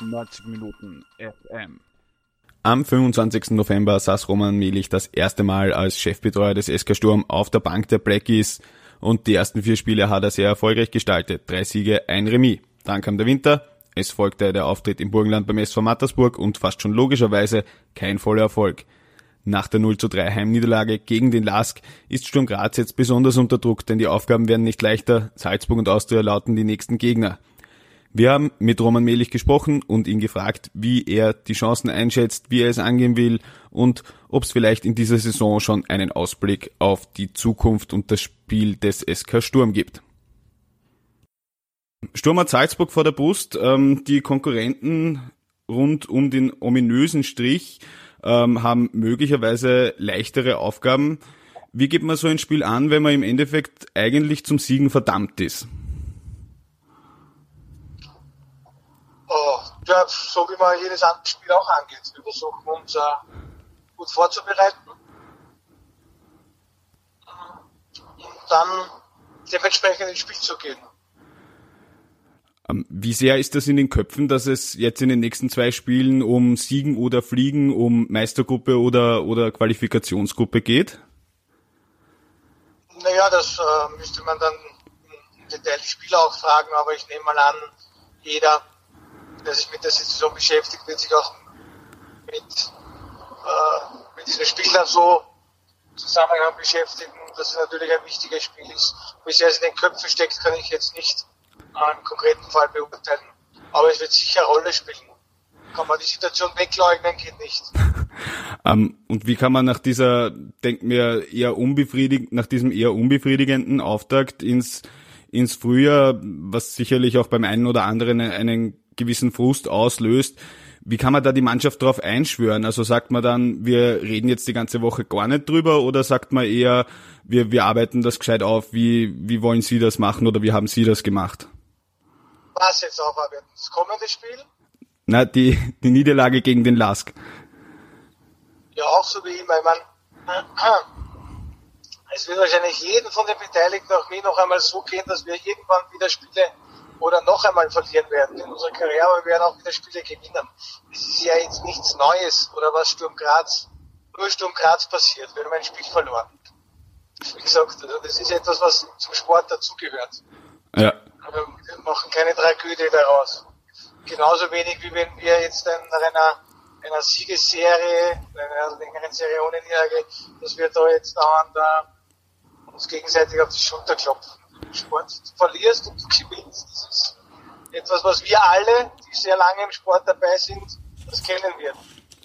90 Minuten FM. Am 25. November saß Roman Melich das erste Mal als Chefbetreuer des SK Sturm auf der Bank der Blackies und die ersten vier Spiele hat er sehr erfolgreich gestaltet. Drei Siege, ein Remis. Dann kam der Winter, es folgte der Auftritt im Burgenland beim SV Mattersburg und fast schon logischerweise kein voller Erfolg. Nach der 0 zu 3 Heimniederlage gegen den LASK ist Sturm Graz jetzt besonders unter Druck, denn die Aufgaben werden nicht leichter. Salzburg und Austria lauten die nächsten Gegner. Wir haben mit Roman Mehlich gesprochen und ihn gefragt, wie er die Chancen einschätzt, wie er es angehen will und ob es vielleicht in dieser Saison schon einen Ausblick auf die Zukunft und das Spiel des SK Sturm gibt. Sturm hat Salzburg vor der Brust. Ähm, die Konkurrenten rund um den ominösen Strich ähm, haben möglicherweise leichtere Aufgaben. Wie geht man so ein Spiel an, wenn man im Endeffekt eigentlich zum Siegen verdammt ist? Ja, so wie man jedes andere Spiel auch angeht. Wir versuchen uns äh, gut vorzubereiten und dann dementsprechend ins Spiel zu gehen. Ähm, wie sehr ist das in den Köpfen, dass es jetzt in den nächsten zwei Spielen um Siegen oder Fliegen, um Meistergruppe oder, oder Qualifikationsgruppe geht? Naja, das äh, müsste man dann im Detail die Spieler auch fragen, aber ich nehme mal an, jeder der sich mit der Situation beschäftigt, wird sich auch mit, äh, mit diesen Spielern so Zusammenhang beschäftigen, dass es natürlich ein wichtiges Spiel ist. Wie sehr es in den Köpfen steckt, kann ich jetzt nicht im konkreten Fall beurteilen. Aber es wird sicher Rolle spielen. Kann man die Situation wegleugnen, geht nicht. Um, ähm, und wie kann man nach dieser, denkt mir, eher unbefriedigend, nach diesem eher unbefriedigenden Auftakt ins, ins Frühjahr, was sicherlich auch beim einen oder anderen einen gewissen Frust auslöst. Wie kann man da die Mannschaft darauf einschwören? Also sagt man dann, wir reden jetzt die ganze Woche gar nicht drüber oder sagt man eher, wir, wir arbeiten das gescheit auf, wie, wie wollen Sie das machen oder wie haben Sie das gemacht? Was jetzt aufarbeiten? Das kommende Spiel? Na, die, die Niederlage gegen den Lask. Ja, auch so wie immer. Ich meine, es wird wahrscheinlich jeden von den Beteiligten, auch mir, noch einmal so gehen, dass wir irgendwann wieder Spiele oder noch einmal verlieren werden in unserer Karriere, aber wir werden auch wieder Spiele gewinnen. Es ist ja jetzt nichts Neues oder was Sturm Graz, nur Sturm Graz passiert. Wir haben ein Spiel verloren. Wie gesagt, also das ist etwas, was zum Sport dazugehört. Ja. Aber wir machen keine Tragödie daraus. Genauso wenig wie wenn wir jetzt nach einer, einer Siegesserie, einer längeren Serie ohne Niederlage, dass wir da jetzt dauernd uh, uns gegenseitig auf die Schulter klopfen. Sport verlierst und du gewinnst. Das ist etwas, was wir alle, die sehr lange im Sport dabei sind, das kennen wir.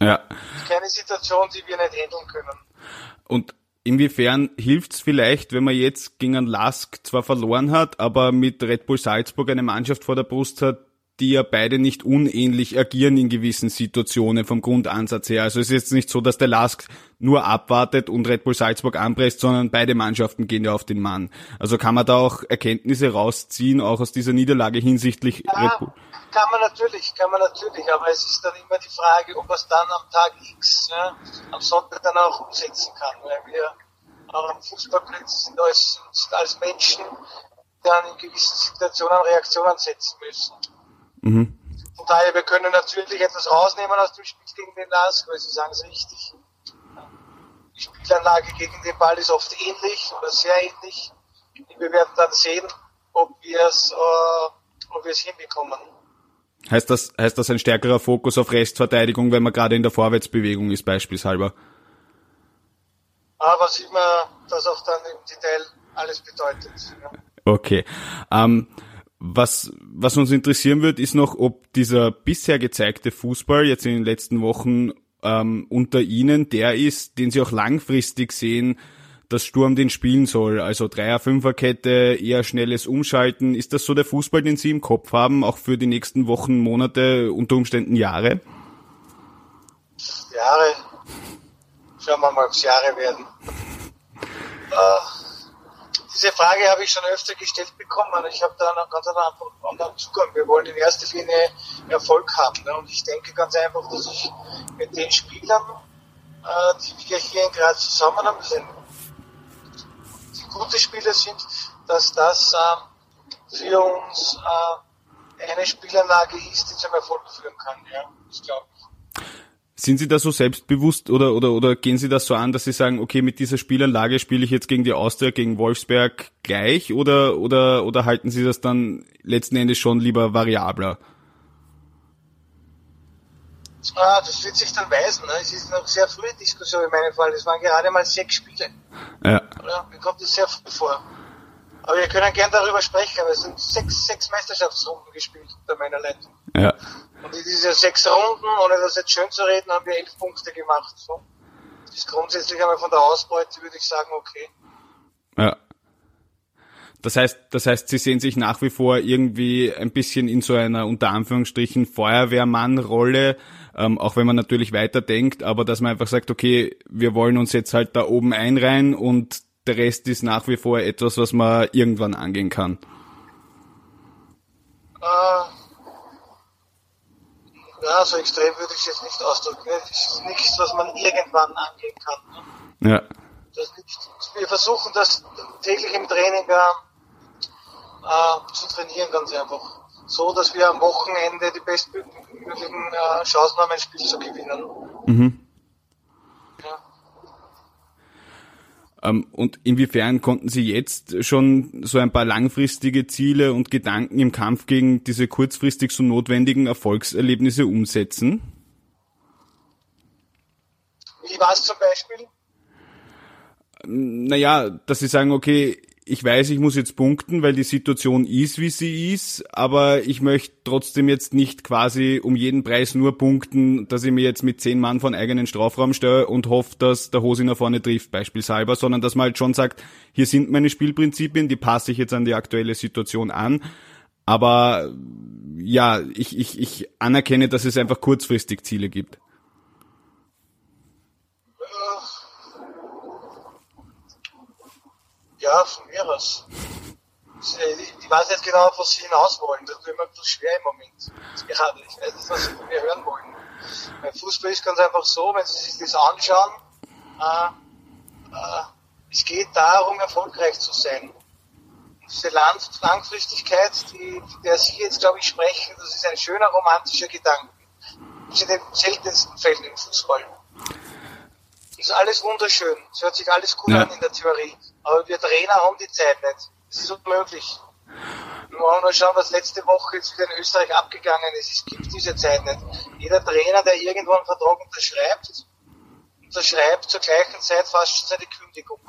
Ja. Keine Situation, die wir nicht handeln können. Und inwiefern hilft's vielleicht, wenn man jetzt gegen einen Lask zwar verloren hat, aber mit Red Bull Salzburg eine Mannschaft vor der Brust hat, die ja beide nicht unähnlich agieren in gewissen Situationen vom Grundansatz her. Also es ist jetzt nicht so, dass der Lask nur abwartet und Red Bull Salzburg anpresst, sondern beide Mannschaften gehen ja auf den Mann. Also kann man da auch Erkenntnisse rausziehen, auch aus dieser Niederlage hinsichtlich ja, Red Bull? Kann man natürlich, kann man natürlich, aber es ist dann immer die Frage, ob man es dann am Tag X, ja, am Sonntag dann auch umsetzen kann, weil wir am Fußballplatz sind als, sind als Menschen, die dann in gewissen Situationen Reaktionen setzen müssen. Mhm. Von daher, wir können natürlich etwas rausnehmen aus dem Spiel gegen den LASK, weil Sie sagen es richtig. Die Spielanlage gegen den Ball ist oft ähnlich oder sehr ähnlich. Wir werden dann sehen, ob wir es, äh, ob wir es hinbekommen. Heißt das, heißt das ein stärkerer Fokus auf Restverteidigung, wenn man gerade in der Vorwärtsbewegung ist, beispielshalber? Aber was immer das auch dann im Detail alles bedeutet. Ja. Okay. Ähm, was, was uns interessieren wird, ist noch, ob dieser bisher gezeigte Fußball jetzt in den letzten Wochen ähm, unter Ihnen der ist, den Sie auch langfristig sehen, dass Sturm den spielen soll. Also Dreier, Fünferkette, eher schnelles Umschalten. Ist das so der Fußball, den Sie im Kopf haben, auch für die nächsten Wochen, Monate, unter Umständen Jahre? Jahre. Schauen wir mal, ob es Jahre werden. Äh diese Frage habe ich schon öfter gestellt bekommen ich habe da einen ganz anderen Zugang. Wir wollen in erster Linie Erfolg haben. Ne? Und ich denke ganz einfach, dass ich mit den Spielern, äh, die wir hier in Graz zusammen haben, sind, die gute Spieler sind, dass das äh, für uns äh, eine Spielanlage ist, die zum Erfolg führen kann, ja, das glaube ich. Sind Sie da so selbstbewusst oder, oder, oder gehen Sie das so an, dass Sie sagen, okay, mit dieser Spielanlage spiele ich jetzt gegen die Austria, gegen Wolfsberg gleich oder, oder, oder halten Sie das dann letzten Endes schon lieber variabler? Ah, das wird sich dann weisen. Ne? Es ist noch sehr frühe Diskussion in meinem Fall. Es waren gerade mal sechs Spiele. Ja. Oder? Mir kommt das sehr früh vor. Aber wir können gern darüber sprechen, aber es sind sechs, sechs Meisterschaftsrunden gespielt unter meiner Leitung. Ja. Und in diese sechs Runden, ohne das jetzt schön zu reden, haben wir elf Punkte gemacht. So. Das ist grundsätzlich einmal von der Ausbeute, würde ich sagen, okay. Ja. Das heißt, das heißt, Sie sehen sich nach wie vor irgendwie ein bisschen in so einer unter Anführungsstrichen Feuerwehrmann-Rolle, ähm, auch wenn man natürlich weiterdenkt, aber dass man einfach sagt, okay, wir wollen uns jetzt halt da oben einreihen und der Rest ist nach wie vor etwas, was man irgendwann angehen kann. Äh, ja, so extrem würde ich es jetzt nicht ausdrücken. Es ist nichts, was man irgendwann angehen kann. Ne? Ja. Wir versuchen das täglich im Training äh, äh, zu trainieren, ganz einfach. So, dass wir am Wochenende die bestmöglichen äh, Chancen haben, ein Spiel zu gewinnen. Mhm. Ja. Ähm, und inwiefern konnten Sie jetzt schon so ein paar langfristige Ziele und Gedanken im Kampf gegen diese kurzfristig so notwendigen Erfolgserlebnisse umsetzen? Wie war es zum Beispiel? Naja, dass Sie sagen, okay, ich weiß, ich muss jetzt punkten, weil die Situation ist, wie sie ist, aber ich möchte trotzdem jetzt nicht quasi um jeden Preis nur punkten, dass ich mir jetzt mit zehn Mann von eigenen Strafraum stelle und hoffe, dass der Hosiner vorne trifft, beispielshalber, sondern dass man halt schon sagt, hier sind meine Spielprinzipien, die passe ich jetzt an die aktuelle Situation an. Aber ja, ich, ich, ich anerkenne, dass es einfach kurzfristig Ziele gibt. Ja, von mir aus. Ich weiß nicht genau, was Sie hinaus wollen. Das ist immer ein bisschen schwer im Moment. Gerade. Ich weiß nicht, was Sie von mir hören wollen. Beim Fußball ist ganz einfach so, wenn Sie sich das anschauen, äh, äh, es geht darum, erfolgreich zu sein. Und diese Land Langfristigkeit, die, von der Sie jetzt, glaube ich, sprechen, das ist ein schöner romantischer Gedanke. Das ist in den seltensten Fällen im Fußball. Das ist alles wunderschön. Es hört sich alles cool Ja. an in der Theorie. Aber wir Trainer haben die Zeit nicht. Das ist unmöglich. Wir wollen nur schauen, was letzte Woche jetzt wieder in Österreich abgegangen ist. Es gibt diese Zeit nicht. Jeder Trainer, der irgendwo einen Vertrag unterschreibt, unterschreibt zur gleichen Zeit fast schon seine Kündigung.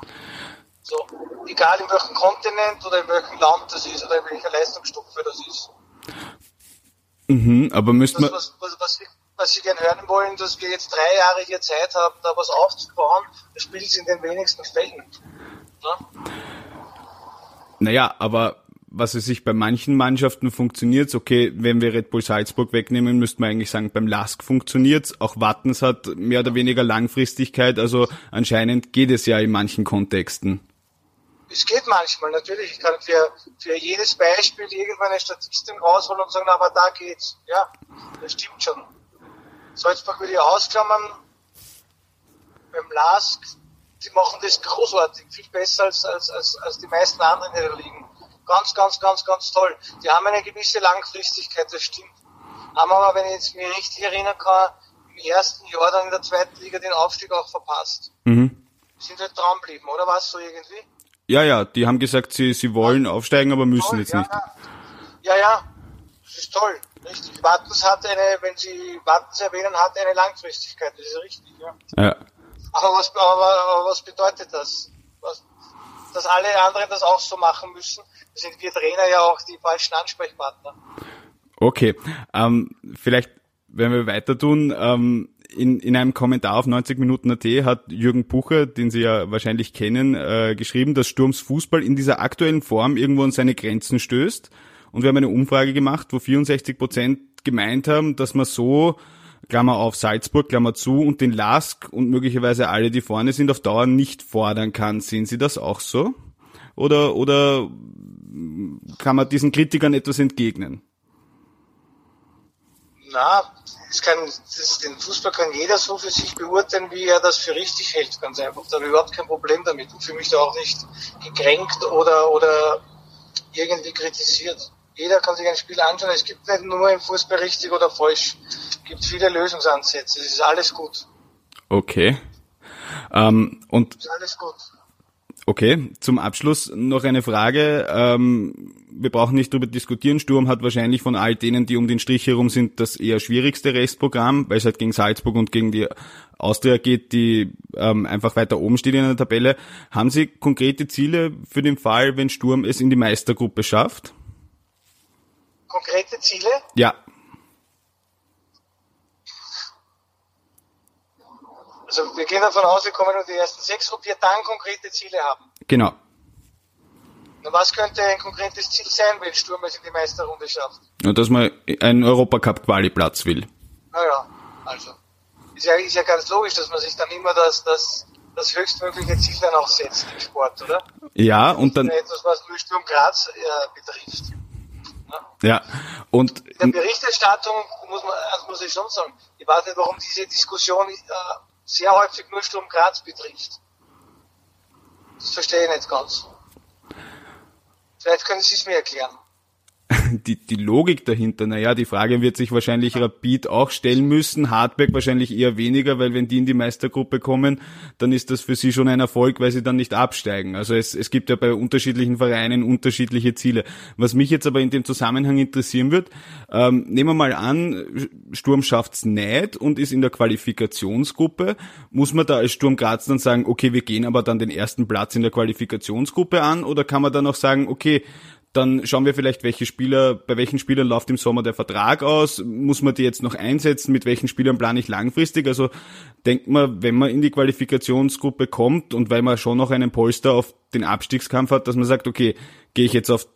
So, egal in welchem Kontinent oder in welchem Land das ist oder in welcher Leistungsstufe das ist. Mhm, aber müsste man, was, was, was, Sie, was Sie gerne hören wollen, dass wir jetzt drei Jahre hier Zeit haben, da was aufzubauen, das spielt in den wenigsten Fällen. Ja? Naja, aber was es sich bei manchen Mannschaften funktioniert, okay, wenn wir Red Bull Salzburg wegnehmen, müsste man eigentlich sagen, beim LASK funktioniert's. Auch Wattens hat mehr oder weniger Langfristigkeit, also anscheinend geht es ja in manchen Kontexten. Es geht manchmal, natürlich. Ich kann für, für jedes Beispiel irgendwann eine Statistik rausholen und sagen, aber da geht's. Ja, das stimmt schon. Salzburg würde ich ausklammern. Beim LASK, die machen das großartig, viel besser als, als, als, als die meisten anderen in der Ligen. Ganz, ganz, ganz, ganz toll. Die haben eine gewisse Langfristigkeit, das stimmt. Haben aber, wenn ich jetzt mich richtig erinnern kann, im ersten Jahr dann in der zweiten Liga den Aufstieg auch verpasst. Mhm. Sind halt dran geblieben, oder was so irgendwie? Ja, ja, die haben gesagt, sie, sie wollen aufsteigen, aber müssen Toll, jetzt ja, nicht. Ja, ja, das ist toll. Richtig. Wattens hat eine, wenn Sie Wattens erwähnen, hat eine Langfristigkeit. Das ist richtig, ja. Ja. Aber was, aber, aber was bedeutet das? Was, dass alle anderen das auch so machen müssen? Sind wir Trainer ja auch die falschen Ansprechpartner. Okay, ähm, vielleicht, wenn wir weiter tun, ähm, in, in einem Kommentar auf 90 Minuten AT hat Jürgen Pucher, den Sie ja wahrscheinlich kennen, äh, geschrieben, dass Sturms Fußball in dieser aktuellen Form irgendwo an seine Grenzen stößt. Und wir haben eine Umfrage gemacht, wo 64 Prozent gemeint haben, dass man so, Klammer auf Salzburg, Klammer zu, und den Lask und möglicherweise alle, die vorne sind, auf Dauer nicht fordern kann. Sehen Sie das auch so? Oder, oder kann man diesen Kritikern etwas entgegnen? Na, es kann, das, den Fußball kann jeder so für sich beurteilen, wie er das für richtig hält, ganz einfach. Da habe ich überhaupt kein Problem damit. Ich fühle mich da auch nicht gekränkt oder, oder irgendwie kritisiert. Jeder kann sich ein Spiel anschauen. Es gibt nicht nur im Fußball richtig oder falsch. Es gibt viele Lösungsansätze. Es ist alles gut. Okay. Ähm, und Es ist alles gut. Okay, zum Abschluss noch eine Frage. Ähm, wir brauchen nicht darüber diskutieren. Sturm hat wahrscheinlich von all denen, die um den Strich herum sind, das eher schwierigste Restprogramm, weil es halt gegen Salzburg und gegen die Austria geht, die ähm, einfach weiter oben steht in der Tabelle. Haben Sie konkrete Ziele für den Fall, wenn Sturm es in die Meistergruppe schafft? Konkrete Ziele? Ja, Also wir gehen davon aus, wir kommen nur die ersten sechs, ob wir dann konkrete Ziele haben. genau. Und was könnte ein konkretes Ziel sein, wenn Sturm es in die Meisterrunde schafft? Und dass man einen Europacup-Quali-Platz will. Naja, also. Ist ja, ist ja ganz logisch, dass man sich dann immer das, das, das höchstmögliche Ziel dann auch setzt im Sport, oder? Ja, und dann, Etwas, was nur Sturm Graz äh, betrifft. Ja, und In der Berichterstattung muss man, also muss ich schon sagen, ich weiß nicht, warum diese Diskussion äh, sehr häufig nur Sturm Graz betrifft. Das verstehe ich nicht ganz. Vielleicht können Sie es mir erklären. die, die Logik dahinter, naja, die Frage wird sich wahrscheinlich Rapid auch stellen müssen, Hartberg wahrscheinlich eher weniger, weil wenn die in die Meistergruppe kommen, dann ist das für sie schon ein Erfolg, weil sie dann nicht absteigen. Also es, es gibt ja bei unterschiedlichen Vereinen unterschiedliche Ziele. Was mich jetzt aber in dem Zusammenhang interessieren wird, ähm, nehmen wir mal an, Sturm schafft's nicht und ist in der Qualifikationsgruppe, muss man da als Sturm Graz dann sagen, okay, wir gehen aber dann den ersten Platz in der Qualifikationsgruppe an oder kann man dann auch sagen, okay, dann schauen wir vielleicht, welche Spieler, bei welchen Spielern läuft im Sommer der Vertrag aus, muss man die jetzt noch einsetzen, mit welchen Spielern plane ich langfristig. Also denkt man, wenn man in die Qualifikationsgruppe kommt und weil man schon noch einen Polster auf den Abstiegskampf hat, dass man sagt, okay, gehe ich jetzt auf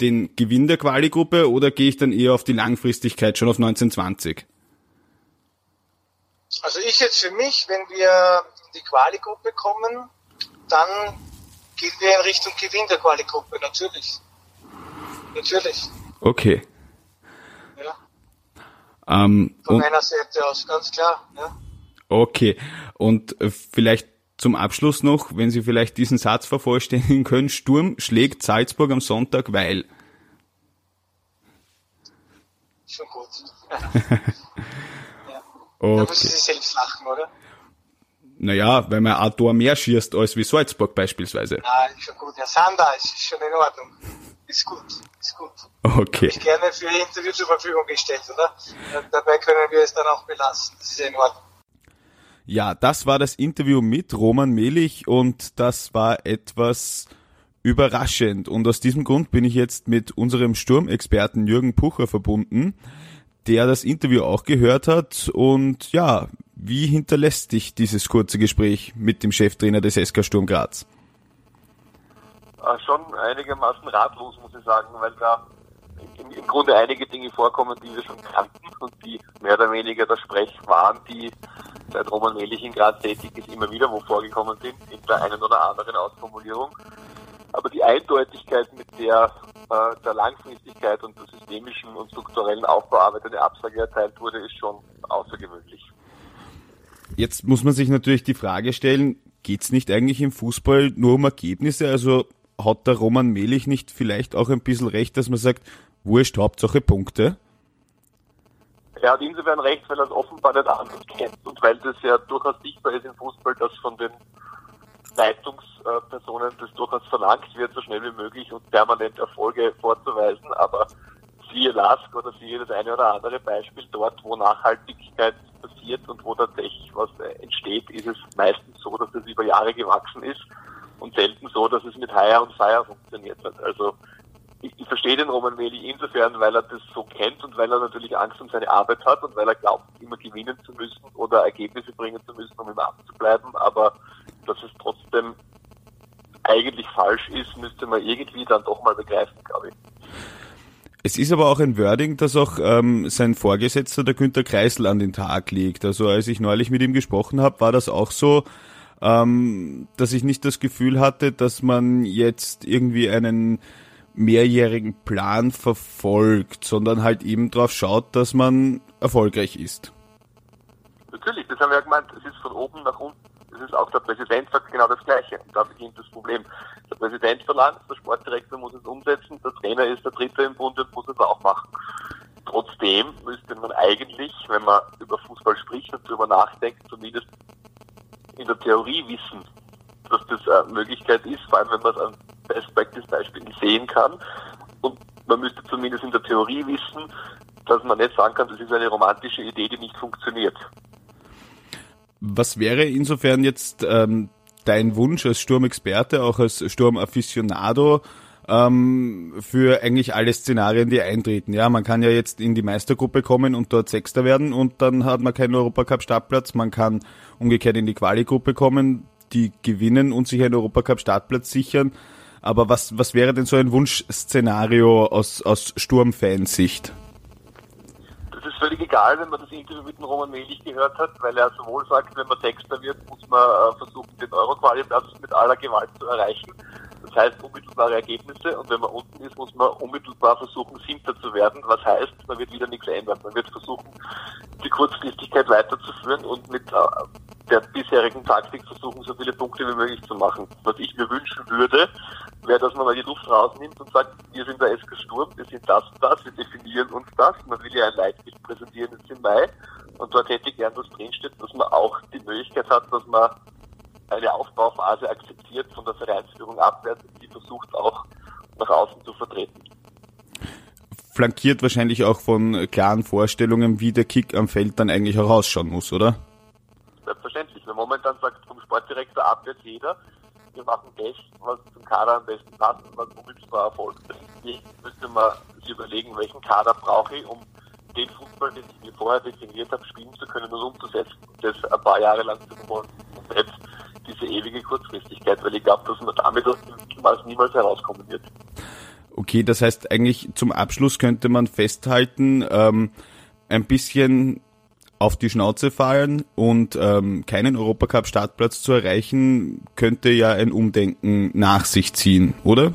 den Gewinn der Quali-Gruppe oder gehe ich dann eher auf die Langfristigkeit, schon auf 1920? Also ich jetzt für mich, wenn wir in die Quali-Gruppe kommen, dann gehen wir in Richtung Gewinn der Quali-Gruppe, natürlich. Natürlich. Okay. Ja. Ähm, Von meiner Seite aus, ganz klar. Ja. okay. Und äh, vielleicht zum Abschluss noch, wenn Sie vielleicht diesen Satz vervollständigen können, Sturm schlägt Salzburg am Sonntag, weil. Schon gut. Da müssen Okay. Sie selbst lachen, oder? Naja, weil man ein Tor mehr schießt als wie Salzburg beispielsweise. Nein, schon gut. Herr Sander, ist schon in Ordnung. Ist gut, ist gut. Okay. Ich gerne für Ihr Interview zur Verfügung gestellt, oder? Dabei können wir es dann auch belassen. Das ist ja in Ordnung. Ja, das war das Interview mit Roman Melich und das war etwas überraschend. Und aus diesem Grund bin ich jetzt mit unserem Sturmexperten Jürgen Pucher verbunden, der das Interview auch gehört hat. Und ja, wie hinterlässt dich dieses kurze Gespräch mit dem Cheftrainer des SK Sturm Graz? Äh, schon einigermaßen ratlos, muss ich sagen, weil da im, im Grunde einige Dinge vorkommen, die wir schon kannten und die mehr oder weniger der Sprech waren, die seit Roman Melich in Graz tätig ist, immer wieder wo vorgekommen sind, in der einen oder anderen Ausformulierung. Aber die Eindeutigkeit, mit der äh, der Langfristigkeit und der systemischen und strukturellen Aufbauarbeit eine Absage erteilt wurde, ist schon außergewöhnlich. Jetzt muss man sich natürlich die Frage stellen, geht's nicht eigentlich im Fußball nur um Ergebnisse? Also hat der Roman Melich nicht vielleicht auch ein bisschen recht, dass man sagt, wurscht, Hauptsache Punkte? Er hat insofern recht, weil er es offenbar nicht anders kennt und weil das ja durchaus sichtbar ist im Fußball, dass von den Leitungspersonen das durchaus verlangt wird, so schnell wie möglich und permanent Erfolge vorzuweisen. Aber siehe LASK oder siehe das eine oder andere Beispiel dort, wo Nachhaltigkeit passiert und wo tatsächlich was entsteht, ist es meistens so, dass es über Jahre gewachsen ist und selten so, dass es mit Hire und Fire funktioniert hat. Also ich, ich verstehe den Roman Meli insofern, weil er das so kennt und weil er natürlich Angst um seine Arbeit hat und weil er glaubt, immer gewinnen zu müssen oder Ergebnisse bringen zu müssen, um im Amt zu bleiben. Aber dass es trotzdem eigentlich falsch ist, müsste man irgendwie dann doch mal begreifen, glaube ich. Es ist aber auch ein Wording, das auch ähm, sein Vorgesetzter, der Günter Kreisel, an den Tag legt. Also als ich neulich mit ihm gesprochen habe, war das auch so, ähm, dass ich nicht das Gefühl hatte, dass man jetzt irgendwie einen mehrjährigen Plan verfolgt, sondern halt eben darauf schaut, dass man erfolgreich ist. Natürlich, das haben wir ja gemeint, es ist von oben nach unten. Es ist auch der Präsident sagt genau das Gleiche. Und da beginnt das Problem. Der Präsident verlangt, der Sportdirektor muss es umsetzen, der Trainer ist der Dritte im Bund und muss es auch machen. Trotzdem müsste man eigentlich, wenn man über Fußball spricht und darüber nachdenkt, zumindest in der Theorie wissen, dass das eine Möglichkeit ist, vor allem wenn man es an Best Practice Beispielen sehen kann. Und man müsste zumindest in der Theorie wissen, dass man nicht sagen kann, das ist eine romantische Idee, die nicht funktioniert. Was wäre insofern jetzt ähm, dein Wunsch als Sturmexperte, auch als Sturmaficionado, ähm, für eigentlich alle Szenarien, die eintreten. Ja, man kann ja jetzt in die Meistergruppe kommen und dort Sechster werden und dann hat man keinen Europacup-Startplatz. Man kann umgekehrt in die Quali-Gruppe kommen, die gewinnen und sich einen Europacup-Startplatz sichern. Aber was, was wäre denn so ein Wunschszenario aus, aus Sturmfansicht? Das ist völlig egal, wenn man das Interview mit dem Roman Melich gehört hat, weil er sowohl sagt, wenn man Sechster wird, muss man äh, versuchen, den Euro-Quali-Platz mit aller Gewalt zu erreichen. Das heißt unmittelbare Ergebnisse und wenn man unten ist, muss man unmittelbar versuchen, siebter zu werden. Was heißt, man wird wieder nichts ändern. Man wird versuchen, die Kurzfristigkeit weiterzuführen und mit äh, der bisherigen Taktik versuchen, so viele Punkte wie möglich zu machen. Was ich mir wünschen würde, wäre, dass man mal die Luft rausnimmt und sagt, wir sind der SK Sturm, wir sind das und das, wir definieren uns das. Man will ja ein Leitbild präsentieren jetzt im Mai. Und dort hätte ich gern, dass drinsteht, dass man auch die Möglichkeit hat, dass man eine Aufbauphase akzeptiert von der Vereinsführung abwärts, die versucht auch nach außen zu vertreten. Flankiert wahrscheinlich auch von klaren Vorstellungen, wie der Kick am Feld dann eigentlich auch ausschauen muss, oder? Selbstverständlich. Weil momentan sagt vom Sportdirektor abwärts jeder, wir machen das, was zum Kader am besten passt und was unmittelbar Erfolg bringt. Müsste man sich überlegen, welchen Kader brauche ich, um den Fußball, den ich mir vorher definiert habe, spielen zu können und umzusetzen das ein paar Jahre lang zu verfolgen. Und jetzt diese ewige Kurzfristigkeit, weil ich glaube, dass man damit aus dem Mittelmaß niemals herauskommen wird. Okay, das heißt eigentlich zum Abschluss könnte man festhalten, ähm, ein bisschen auf die Schnauze fallen und ähm, keinen Europacup-Startplatz zu erreichen, könnte ja ein Umdenken nach sich ziehen, oder?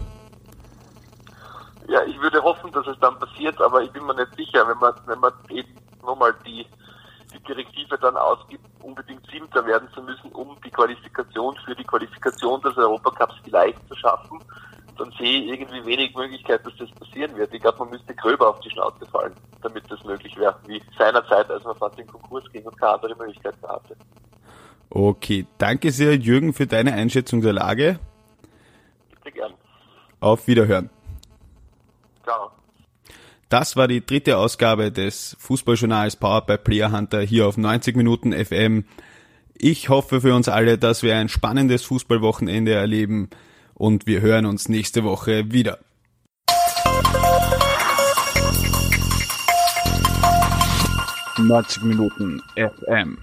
Ja, ich würde hoffen, dass es dann passiert, aber ich bin mir nicht sicher, wenn man, wenn man eben nochmal die die Direktive dann ausgibt, unbedingt Siebter werden zu müssen, um die Qualifikation für die Qualifikation des Europacups vielleicht zu schaffen, dann sehe ich irgendwie wenig Möglichkeit, dass das passieren wird. Ich glaube, man müsste gröber auf die Schnauze fallen, damit das möglich wäre, wie seinerzeit, als man fast in Konkurs ging und keine andere Möglichkeit mehr hatte. Okay, danke sehr, Jürgen, für deine Einschätzung der Lage. Bitte gern. Auf Wiederhören. Ciao. Das war die dritte Ausgabe des Fußballjournals Powered by Player Hunter hier auf 90 Minuten FM. Ich hoffe für uns alle, dass wir ein spannendes Fußballwochenende erleben und wir hören uns nächste Woche wieder. Neunzig Minuten FM.